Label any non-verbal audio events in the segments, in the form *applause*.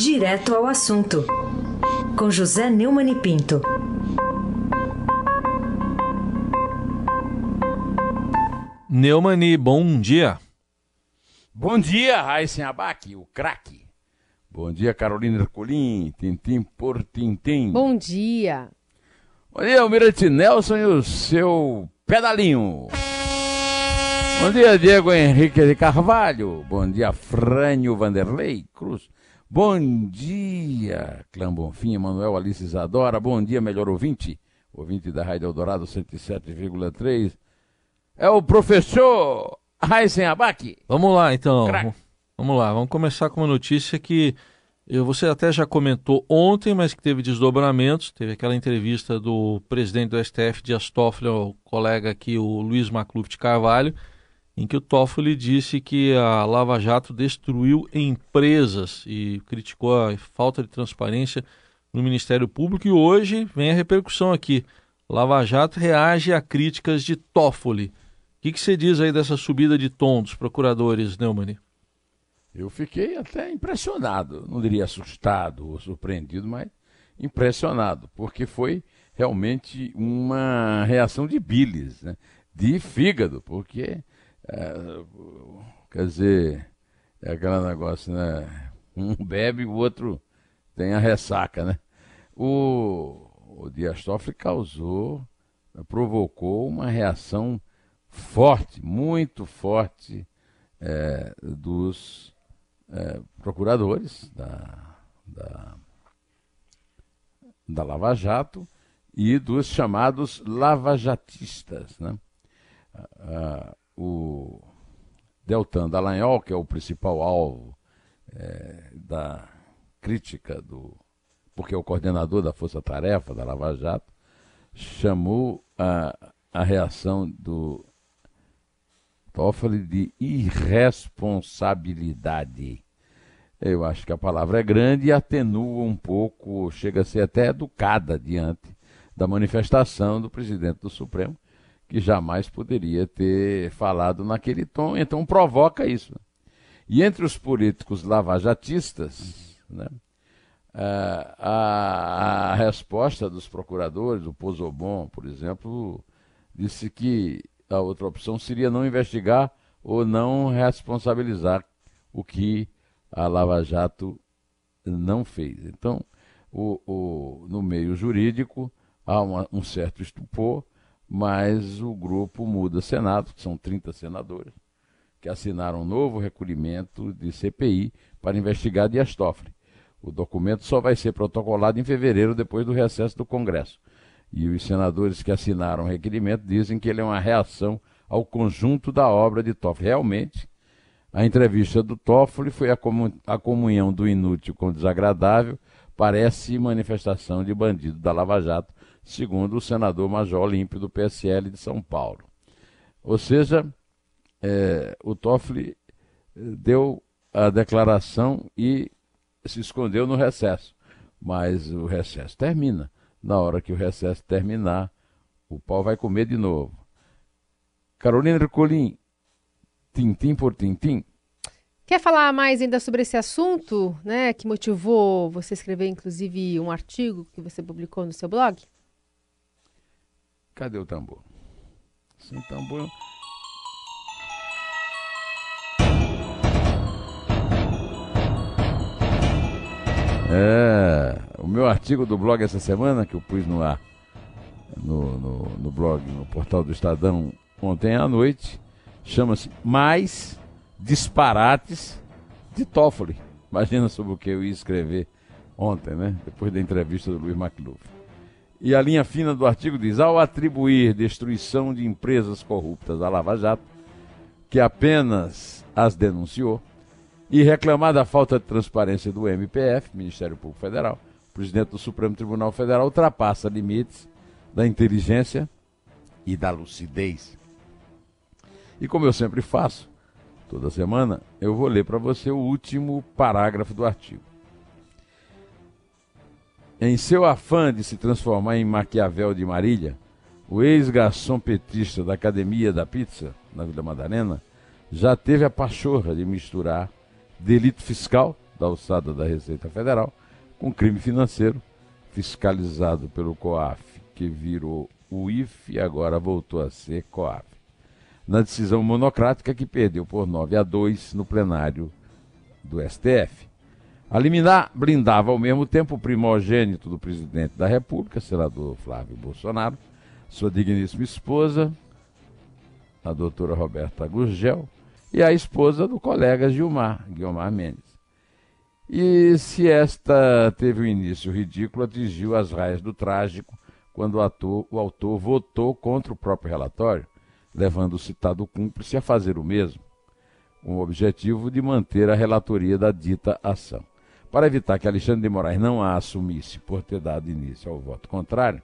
Direto ao assunto, com José Neumann e Pinto. Neumani, bom dia. Bom dia, Raíssen Abac, o craque. Bom dia, Carolina Ercolim, tintim por tintim. Bom dia. Bom dia, Almirante Nelson e o seu pedalinho. Bom dia, Diego Henrique de Carvalho. Bom dia, Frânio Vanderlei Cruz. Bom dia, Clã Bonfim, Manuel Alice Isadora. Bom dia, melhor ouvinte. Ouvinte da Rádio Eldorado 107,3. É o professor Raisen Abac. Vamos lá, então. Crack. Vamos lá, vamos começar com uma notícia que você até já comentou ontem, mas que teve desdobramentos. Teve aquela entrevista do presidente do STF, Dias Toffoli, ao colega aqui, o Luiz Macluf de Carvalho, em que o Toffoli disse que a Lava Jato destruiu empresas e criticou a falta de transparência no Ministério Público. E hoje vem a repercussão aqui. Lava Jato reage a críticas de Toffoli. O que, você diz aí dessa subida de tom dos procuradores, Neumann? Eu fiquei até impressionado, não diria assustado ou surpreendido, mas impressionado, porque foi realmente uma reação de bilis, né? de fígado, porque, quer dizer, é aquele negócio, né? Um bebe, o outro tem a ressaca, né? O, o Dias Toffoli causou, provocou uma reação forte, muito forte é, dos é, procuradores da, da, da Lava Jato e dos chamados lavajatistas. Né? Ah, o Deltan Dallagnol, que é o principal alvo é, da crítica do. porque é o coordenador da Força Tarefa da Lava Jato, chamou a, a reação do Toffoli de irresponsabilidade. Eu acho que a palavra é grande e atenua um pouco, chega a ser até educada diante da manifestação do presidente do Supremo, que jamais poderia ter falado naquele tom, então provoca isso. E entre os políticos lavajatistas, né, a, a, resposta dos procuradores, o Pozobon, por exemplo, disse que a outra opção seria não investigar ou não responsabilizar o que a Lava Jato não fez. Então, o, o, no meio jurídico há uma, um certo estupor, mas o grupo muda Senado, que são 30 senadores, que assinaram um novo recolhimento de CPI para investigar Dias Toffoli. O documento só vai ser protocolado em fevereiro, depois do recesso do Congresso. E os senadores que assinaram o requerimento dizem que ele é uma reação ao conjunto da obra de Toffoli. Realmente, a entrevista do Toffoli foi a, comun a comunhão do inútil com o desagradável, parece manifestação de bandido da Lava Jato, segundo o senador Major Olímpio do PSL de São Paulo. Ou seja, é, o Toffoli eh, deu a declaração e se escondeu no recesso. Mas o recesso termina na hora que o recesso terminar, o pau vai comer de novo. Carolina Ercolim, tintim por tintim. Quer falar mais ainda sobre esse assunto, né, que motivou você escrever, inclusive, um artigo que você publicou no seu blog? Cadê o tambor? Sem tambor. É, o meu artigo do blog essa semana, que eu pus no ar, no, no, no blog, no portal do Estadão, ontem à noite, chama-se Mais Disparates de Toffoli. Imagina sobre o que eu ia escrever ontem, né? Depois da entrevista do Luiz McLuff. E a linha fina do artigo diz: ao atribuir destruição de empresas corruptas à Lava Jato, que apenas as denunciou, e reclamar da falta de transparência do MPF, Ministério Público Federal, o presidente do Supremo Tribunal Federal ultrapassa limites da inteligência e da lucidez. E como eu sempre faço, toda semana, eu vou ler para você o último parágrafo do artigo. Em seu afã de se transformar em Maquiavel de Marília, o ex-garçom petista da Academia da Pizza, na Vila Madalena, já teve a pachorra de misturar delito fiscal, da alçada da Receita Federal com crime financeiro, fiscalizado pelo COAF, que virou o IF e agora voltou a ser COAF. Na decisão monocrática que perdeu por 9 a 2 no plenário do STF. A liminar blindava ao mesmo tempo o primogênito do presidente da República, senador Flávio Bolsonaro, sua digníssima esposa, a doutora Roberta Gurgel, e a esposa do colega Gilmar, Guilmar Mendes. E se esta teve um início ridículo, atingiu as raias do trágico quando o, ator, o autor votou contra o próprio relatório, levando o citado cúmplice a fazer o mesmo, com o objetivo de manter a relatoria da dita ação. Para evitar que Alexandre de Moraes não a assumisse por ter dado início ao voto contrário,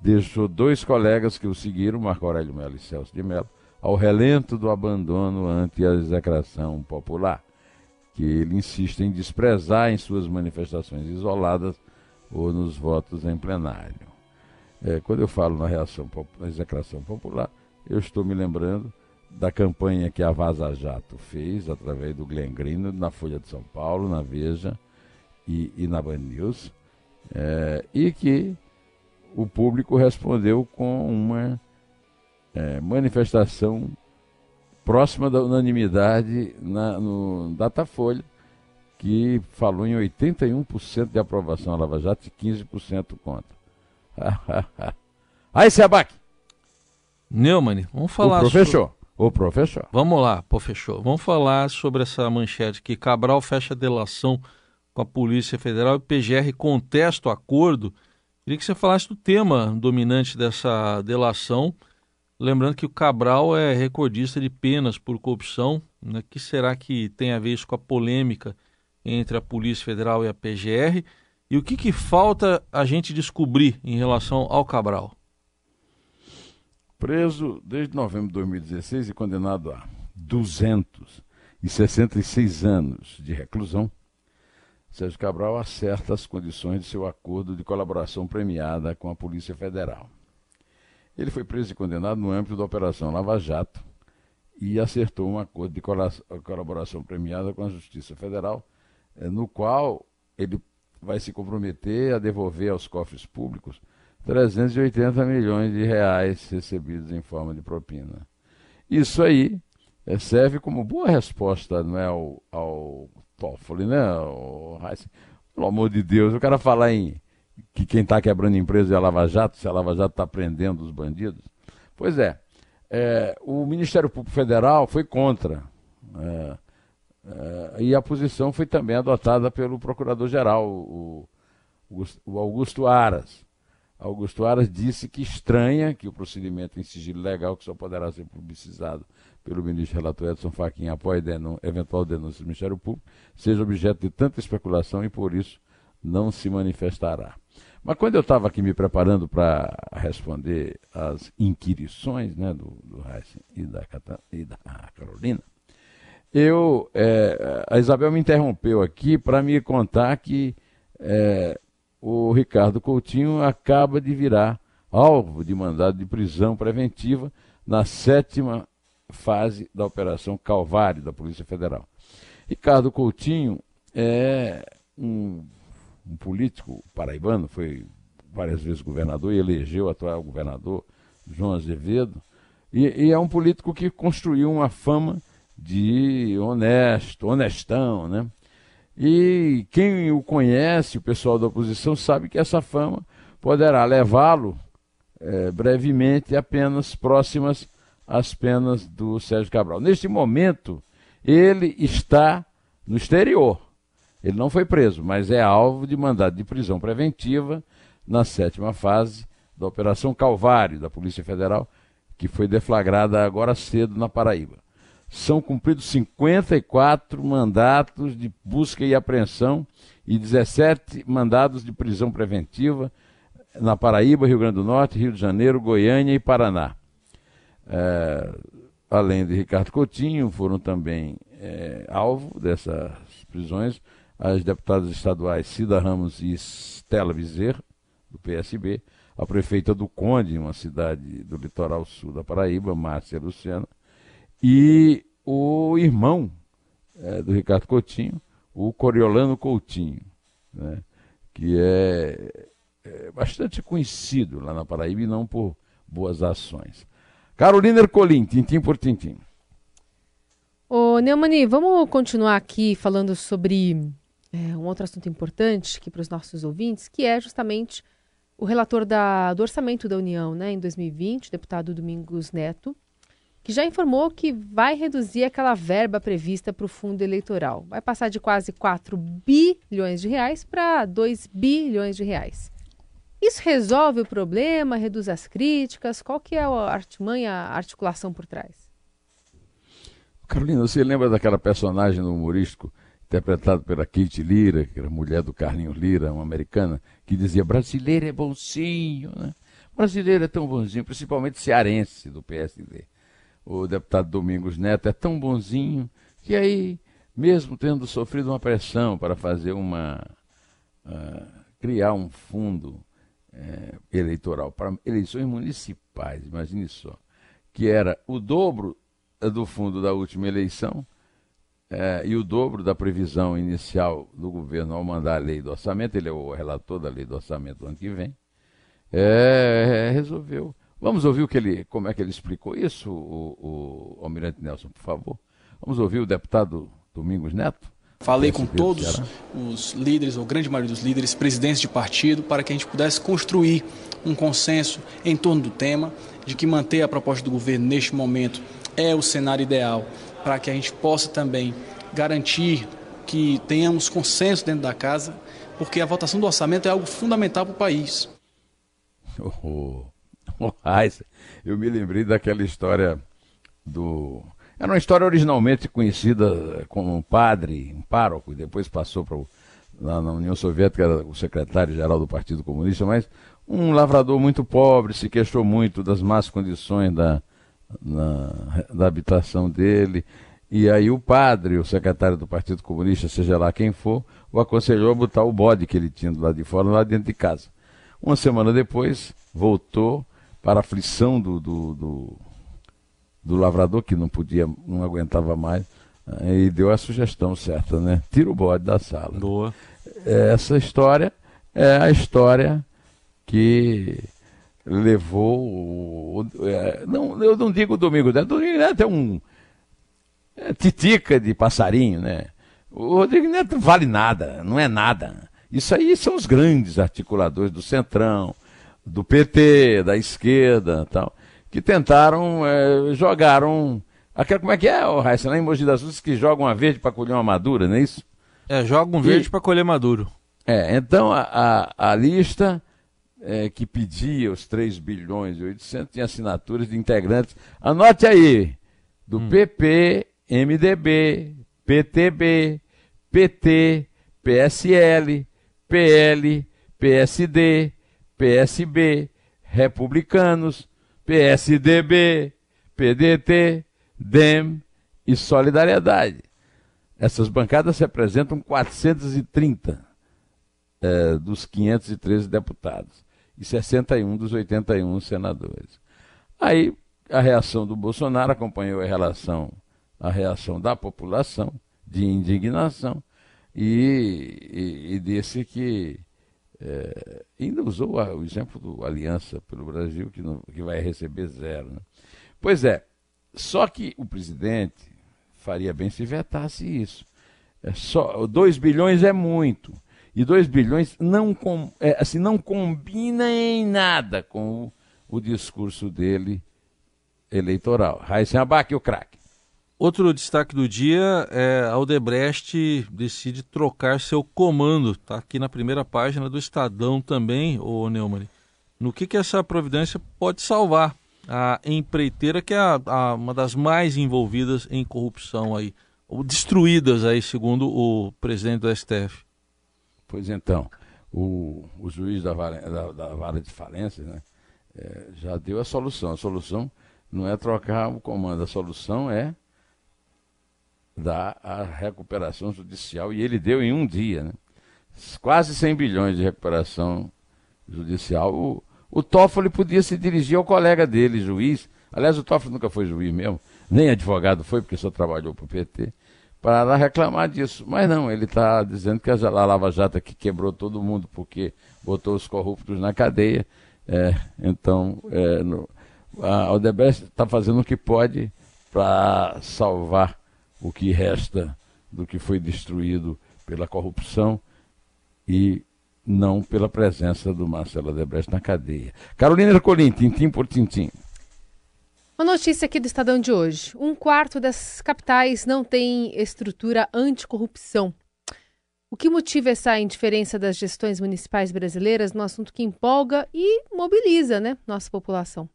deixou dois colegas que o seguiram, Marco Aurélio Melo e Celso de Mello, ao relento do abandono ante a execração popular, que ele insiste em desprezar em suas manifestações isoladas ou nos votos em plenário. É, quando eu falo na reação na execração popular, eu estou me lembrando da campanha que a Vaza Jato fez através do Glenn Green na Folha de São Paulo, na Veja e, e na Band News, é, e que o público respondeu com uma é, manifestação próxima da unanimidade na, no Datafolha, que falou em 81% de aprovação à Lava Jato e 15% contra. *laughs* Aí, Sebac! Neumann, vamos falar o professor. Sobre... O professor. Vamos lá, professor. Vamos falar sobre essa manchete que Cabral fecha delação com a Polícia Federal e PGR contesta o acordo. Queria que você falasse do tema dominante dessa delação Lembrando que o Cabral é recordista de penas por corrupção. Né? que será que tem a ver isso com a polêmica entre a Polícia Federal e a PGR? E o que, que falta a gente descobrir em relação ao Cabral? Preso desde novembro de 2016 e condenado a 266 anos de reclusão, Sérgio Cabral acerta as condições de seu acordo de colaboração premiada com a Polícia Federal. Ele foi preso e condenado no âmbito da Operação Lava Jato e acertou um acordo de colaboração premiada com a Justiça Federal, eh, no qual ele vai se comprometer a devolver aos cofres públicos 380 milhões de reais recebidos em forma de propina. Isso aí eh, serve como boa resposta não é, ao, ao Toffoli, né, ao Pelo amor de Deus, o cara falar em que quem está quebrando empresa é a Lava Jato, se a Lava Jato está prendendo os bandidos. Pois é, é, o Ministério Público Federal foi contra. É, é, e a posição foi também adotada pelo Procurador-Geral, o, o, Augusto Aras. Augusto Aras disse que estranha que o procedimento em sigilo legal, que só poderá ser publicizado pelo ministro relator Edson Fachin após eventual denúncia do Ministério Público, seja objeto de tanta especulação e por isso não se manifestará. Mas quando eu estava aqui me preparando para responder às inquirições né, do, do Heisen e da, e da Carolina, eu, é, a Isabel me interrompeu aqui para me contar que é, o Ricardo Coutinho acaba de virar alvo de mandado de prisão preventiva na sétima fase da Operação Calvário da Polícia Federal. Ricardo Coutinho é um um político paraibano, foi várias vezes governador e elegeu o atual governador João Azevedo, e, e, é um político que construiu uma fama de honesto, honestão, né? E quem o conhece, o pessoal da oposição, sabe que essa fama poderá levá-lo é, brevemente a penas próximas às penas do Sérgio Cabral. Neste momento, ele está no exterior. Ele não foi preso, mas é alvo de mandado de prisão preventiva na sétima fase da Operação Calvário da Polícia Federal, que foi deflagrada agora cedo na Paraíba. São cumpridos 54 mandatos de busca e apreensão e 17 mandados de prisão preventiva na Paraíba, Rio Grande do Norte, Rio de Janeiro, Goiânia e Paraná. É, além de Ricardo Coutinho, foram também é, alvo dessas prisões as deputadas estaduais Cida Ramos e Stella Bezerra, do PSB, a prefeita do Conde, uma cidade do litoral sul da Paraíba, Márcia Luciana, e o irmão é, do Ricardo Coutinho, o Coriolano Coutinho, né? que é, é, bastante conhecido lá na Paraíba e não por boas ações. Carolina Ercolim, tintim por tintim. Ô, Neumani, vamos continuar aqui falando sobre é, um outro assunto importante aqui para os nossos ouvintes, que é justamente o relator da, do Orçamento da União né, em 2020, o deputado Domingos Neto, que já informou que vai reduzir aquela verba prevista para o fundo eleitoral. Vai passar de quase 4 bilhões de reais para 2 bilhões de reais. Isso resolve o problema, reduz as críticas? Qual que é a artimanha, a articulação por trás? Carolina, você lembra daquela personagem humorístico interpretado pela Kate Lira, que era mulher do Carlinhos Lira, uma americana, que dizia brasileiro é bonzinho, né? Brasileiro é tão bonzinho, principalmente cearense do PSD o deputado Domingos Neto é tão bonzinho que aí, mesmo tendo sofrido uma pressão para fazer uma. Uh, criar um fundo uh, eleitoral para eleições municipais, imagine só, que era o dobro do fundo da última eleição uh, e o dobro da previsão inicial do governo ao mandar a lei do orçamento, ele é o relator da lei do orçamento do ano que vem, é, resolveu Vamos ouvir o que ele, como é que ele explicou isso, o, o Almirante Nelson, por favor. Vamos ouvir o deputado Domingos Neto. Falei com todos os líderes, ou grande maioria dos líderes, presidentes de partido, para que a gente pudesse construir um consenso em torno do tema, de que manter a proposta do governo neste momento é o cenário ideal, para que a gente possa também garantir que tenhamos consenso dentro da casa, porque a votação do orçamento é algo fundamental para o país. *laughs* Oh, *laughs* eu me lembrei daquela história do. Era uma história originalmente conhecida como um padre, um pároco, e depois passou para lá na União Soviética, era o secretário-geral do Partido Comunista, mas um lavrador muito pobre, se queixou muito das más condições da, na, da habitação dele. E aí o padre, o secretário do Partido Comunista, seja lá quem for, o aconselhou a botar o bode que ele tinha lado de fora lá dentro de casa. Uma semana depois, voltou para a aflição do, do, do, do, lavrador, que não podia, não aguentava mais, eh, e deu a sugestão certa, né? Tira o bode da sala. Boa. Essa história é a história que levou. É, não, eu não digo Domingo Neto, Domingo Neto é um. É, titica de passarinho, né? O Rodrigo Neto vale nada, não é nada. Isso aí são os grandes articuladores do Centrão, do PT, da esquerda tal, que tentaram, é, jogaram. Aquela, como é que é, o Raíssa, lá em Mogi das Cruzes, que jogam uma verde para colher uma madura, não é isso? É, jogam um verde para colher maduro. É, então a, a, a lista é, que pedia os 3 bilhões e 800 tinha assinaturas de integrantes. Anote aí, do hum. PP, MDB, PTB, PT, PSL, PL, PSD, PSB, Republicanos, PSDB, PDT, DEM e Solidariedade. Essas bancadas representam 430 é, dos 513 deputados e 61 dos 81 senadores. Aí a reação do Bolsonaro acompanhou a relação, a reação da população de indignação e, e, e disse que é, ainda usou o exemplo do Aliança pelo Brasil, que, não, que vai receber zero. Né? Pois é, só que o presidente faria bem se vetasse isso. É só 2 bilhões é muito. E 2 bilhões não, com, é, assim, não combina em nada com o, o discurso dele eleitoral. Raíssen Abac, o craque. Outro destaque do dia é a Aldebrecht decide trocar seu comando. Está aqui na primeira página do Estadão também, o Neumann. No que, que essa providência pode salvar a empreiteira, que é a, a, uma das mais envolvidas em corrupção aí, ou destruídas aí, segundo o presidente do STF. Pois então, o, o juiz da vara, da, da vara de falência né, é, já deu a solução. A solução não é trocar o comando, a solução é da recuperação judicial, e ele deu em um dia, né? quase 100 bilhões de recuperação judicial. O, o Toffoli podia se dirigir ao colega dele, juiz. Aliás, o Toffoli nunca foi juiz mesmo, nem advogado foi, porque só trabalhou para o PT. para reclamar disso. Mas não, ele está dizendo que a Lava Jato que quebrou todo mundo porque botou os corruptos na cadeia. É, então, é, no, a Odebrecht está fazendo o que pode para salvar o que resta do que foi destruído pela corrupção e não pela presença do Marcelo Odebrecht na cadeia. Carolina Ercolim, tintim por tintim. Uma notícia aqui do Estadão de hoje. Um quarto das capitais não tem estrutura anticorrupção. O que motiva essa indiferença das gestões municipais brasileiras no assunto que empolga e mobiliza né, nossa população?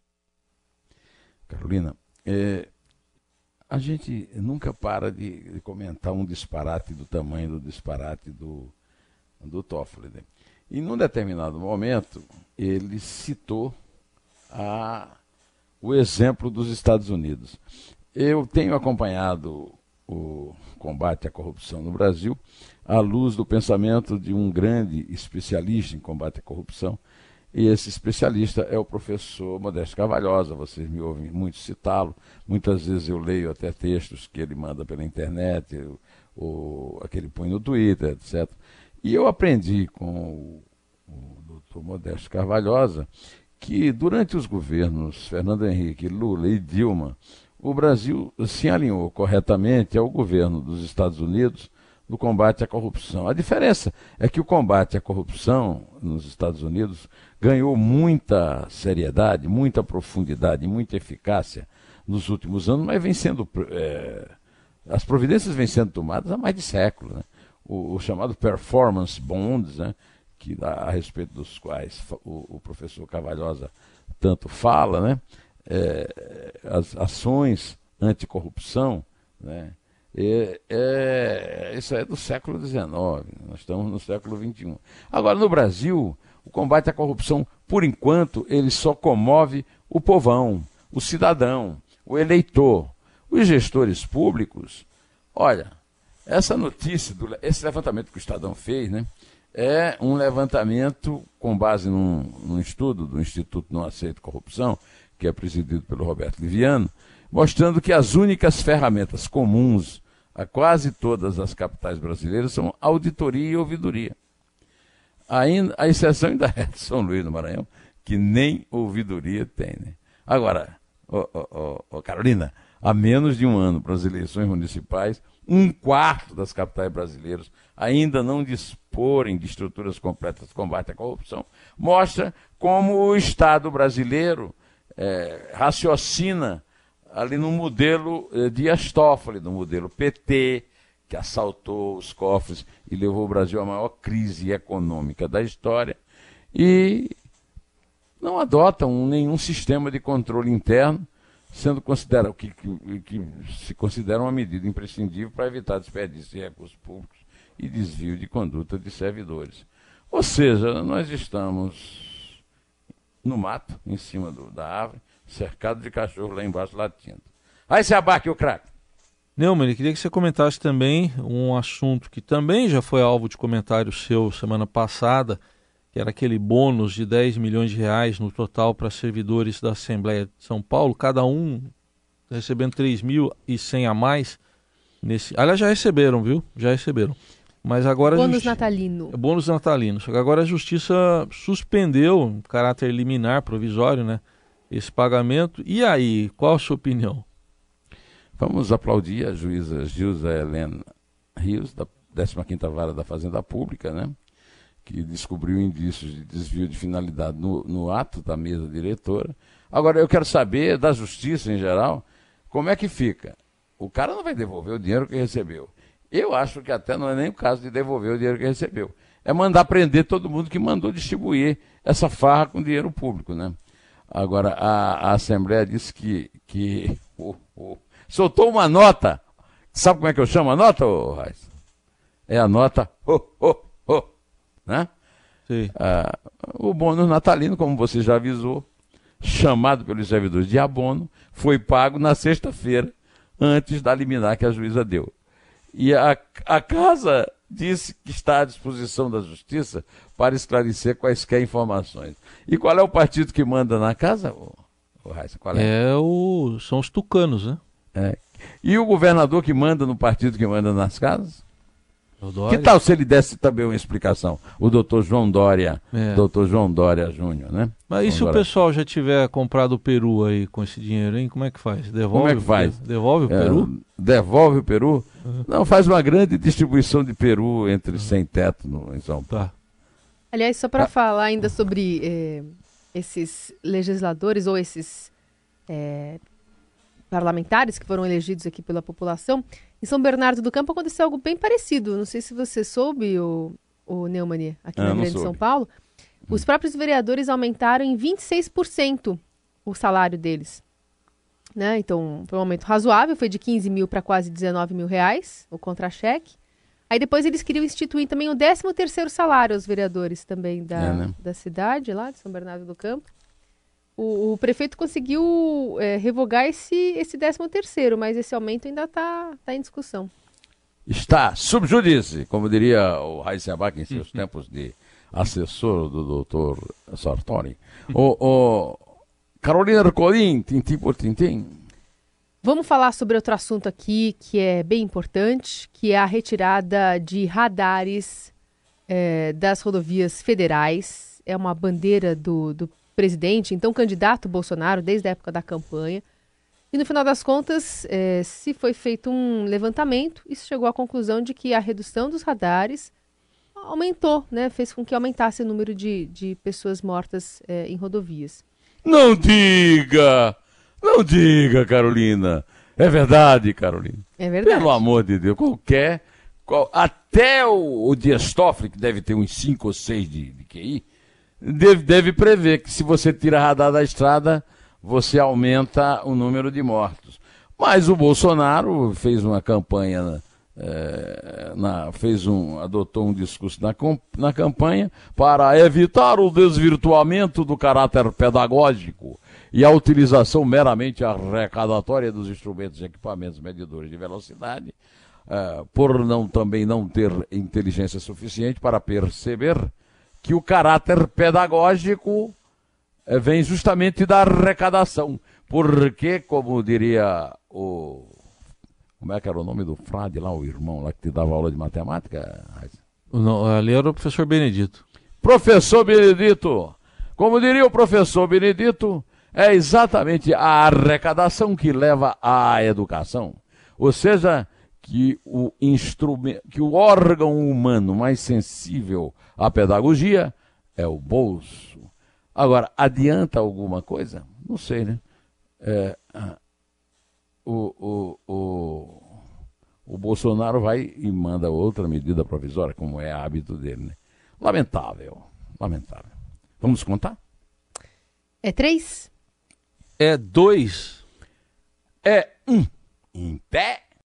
Carolina, é, a gente nunca para de, comentar um disparate do tamanho do disparate do, do Toffoli. Né? E num determinado momento, ele citou a, o exemplo dos Estados Unidos. Eu tenho acompanhado o combate à corrupção no Brasil à luz do pensamento de um grande especialista em combate à corrupção, e esse especialista é o professor Modesto Carvalhosa, vocês me ouvem muito citá-lo. Muitas vezes eu leio até textos que ele manda pela internet, ou, aquele põe no Twitter, etc. E eu aprendi com o, o doutor Modesto Carvalhosa que durante os governos Fernando Henrique, Lula e Dilma, o Brasil se alinhou corretamente ao governo dos Estados Unidos no combate à corrupção. A diferença é que o combate à corrupção nos Estados Unidos ganhou muita seriedade, muita profundidade, muita eficácia nos últimos anos, mas vem sendo. É, as providências vêm sendo tomadas há mais de século. Né? O, o, chamado performance bonds, né? que a, respeito dos quais o, o professor Cavalhosa tanto fala, né? É, as ações anticorrupção, né? É, é, isso é do século XIX, nós estamos no século XXI. Agora, no Brasil, o combate à corrupção, por enquanto, ele só comove o povão, o cidadão, o eleitor. Os gestores públicos, olha, essa notícia, do, esse levantamento que o Estadão fez, né, é um levantamento com base num, num estudo do Instituto Não Aceito Corrupção, que é presidido pelo Roberto Liviano, mostrando que as únicas ferramentas comuns a quase todas as capitais brasileiras são auditoria e ouvidoria. Ainda, a exceção ainda é de São Luís do Maranhão, que nem ouvidoria tem. Né? Agora, oh, oh, oh, Carolina, há menos de um ano para as eleições municipais, um quarto das capitais brasileiras ainda não disporem de estruturas completas de combate à corrupção, mostra como o Estado brasileiro é, raciocina ali no modelo eh, de Astófoli, no modelo PT, que assaltou os cofres e levou o Brasil à maior crise econômica da história, e não adotam nenhum sistema de controle interno, sendo considerado que, que, que se considera uma medida imprescindível para evitar desperdício de recursos públicos e desvio de conduta de servidores. Ou seja, nós estamos no mato, em cima do, da árvore, cercado de cachorro lá embaixo latindo. Aí se abaque o craque. Neumann, queria que você comentasse também um assunto que também já foi alvo de comentário seu semana passada, que era aquele bônus de 10 milhões de reais no total para servidores da Assembleia de São Paulo, cada um recebendo 3.100 a mais. Nesse... Aliás, já receberam, viu? Já receberam. Mas agora bônus justi... natalino. É bônus natalino. Só que agora a justiça suspendeu, caráter liminar, provisório, né? esse pagamento. E aí, qual a sua opinião? Vamos aplaudir a juíza Gilza Helena Rios, da 15ª Vara da Fazenda Pública, né? que descobriu indícios de desvio de finalidade no, no ato da mesa diretora. Agora, eu quero saber da justiça em geral, como é que fica? O cara não vai devolver o dinheiro que recebeu. Eu acho que até não é nem o caso de devolver o dinheiro que recebeu. É mandar prender todo mundo que mandou distribuir essa farra com dinheiro público, né? Agora, a, a Assembleia disse que, que *laughs* soltou uma nota. Sabe como é que eu chamo a nota, oh, Raiz? É a nota oh, oh, oh, né? Sim. Ah, o bônus natalino, como você já avisou, chamado pelos servidores de abono, foi pago na sexta-feira, antes da liminar que a juíza deu. E a, a casa disse que está à disposição da justiça para esclarecer quaisquer informações. E qual é o partido que manda na casa, o, o Raíssa, qual é? é o, são os tucanos, né? É. E o governador que manda no partido que manda nas casas? O Que tal se ele desse também uma explicação? O doutor João Dória, É. doutor João Dória Júnior, né? Mas e se o pessoal já tiver comprado o peru aí com esse dinheiro, hein? Como é que faz? Devolve, Como é que o- faz? Devolve o É, peru? Uhum. devolve o peru? Não, faz uma grande distribuição de peru entre sem teto no, em São Paulo. Tá. Aliás, só para falar ainda sobre eh, esses legisladores ou esses eh, parlamentares que foram elegidos aqui pela população, em São Bernardo do Campo aconteceu algo bem parecido. Não sei se você soube, o, o Neumann, aqui Ah, na Grande São soube. Paulo. Os próprios vereadores aumentaram em 26% o salário deles. Né? Então, foi um aumento razoável, foi de 15 mil para quase 19 mil reais, o contra-cheque. Aí depois eles queriam instituir também o 13 terceiro salário aos vereadores também da, É, né? da cidade, lá de São Bernardo do Campo. O, o prefeito conseguiu é, revogar esse, esse 13 terceiro, mas esse aumento ainda está tá em discussão. Está subjudice, como diria o Raíssa Abac em seus tempos de assessor do doutor Sartori. O, o Carolina Ercolim, tintim por tintim. Vamos falar sobre outro assunto aqui que é bem importante, que é a retirada de radares eh, das rodovias federais. É uma bandeira do, do presidente, então candidato Bolsonaro, desde a época da campanha. E no final das contas, eh, se foi feito um levantamento, isso chegou à conclusão de que a redução dos radares aumentou, né? Fez com que aumentasse o número de, de pessoas mortas eh, em rodovias. Não diga! Não diga, Carolina. É verdade, Carolina. É verdade. Pelo amor de Deus, qualquer. qual- até o, o Dias Toffoli, que deve ter uns 5 ou 6 de, de QI, deve, deve prever que se você tira radar da estrada, você aumenta o número de mortos. Mas o Bolsonaro fez uma campanha, eh, na- fez um, adotou um discurso na, na campanha para evitar o desvirtuamento do caráter pedagógico e a utilização meramente arrecadatória dos instrumentos e equipamentos medidores de velocidade, eh, por não também não ter inteligência suficiente para perceber que o caráter pedagógico eh, vem justamente da arrecadação. Porque, como diria o. Como é que era o nome do frade lá, o irmão lá que te dava aula de matemática? Não, ali era o professor Benedito. Professor Benedito. Como diria o professor Benedito, é exatamente a arrecadação que leva à educação. Ou seja, que o instrumento, que o órgão humano mais sensível à pedagogia é o bolso. Agora, adianta alguma coisa? Não sei, né? É, ah, o, o, o, o Bolsonaro vai e manda outra medida provisória, como é hábito dele, né? Lamentável, lamentável. Vamos contar? É três? É dois. É um em pé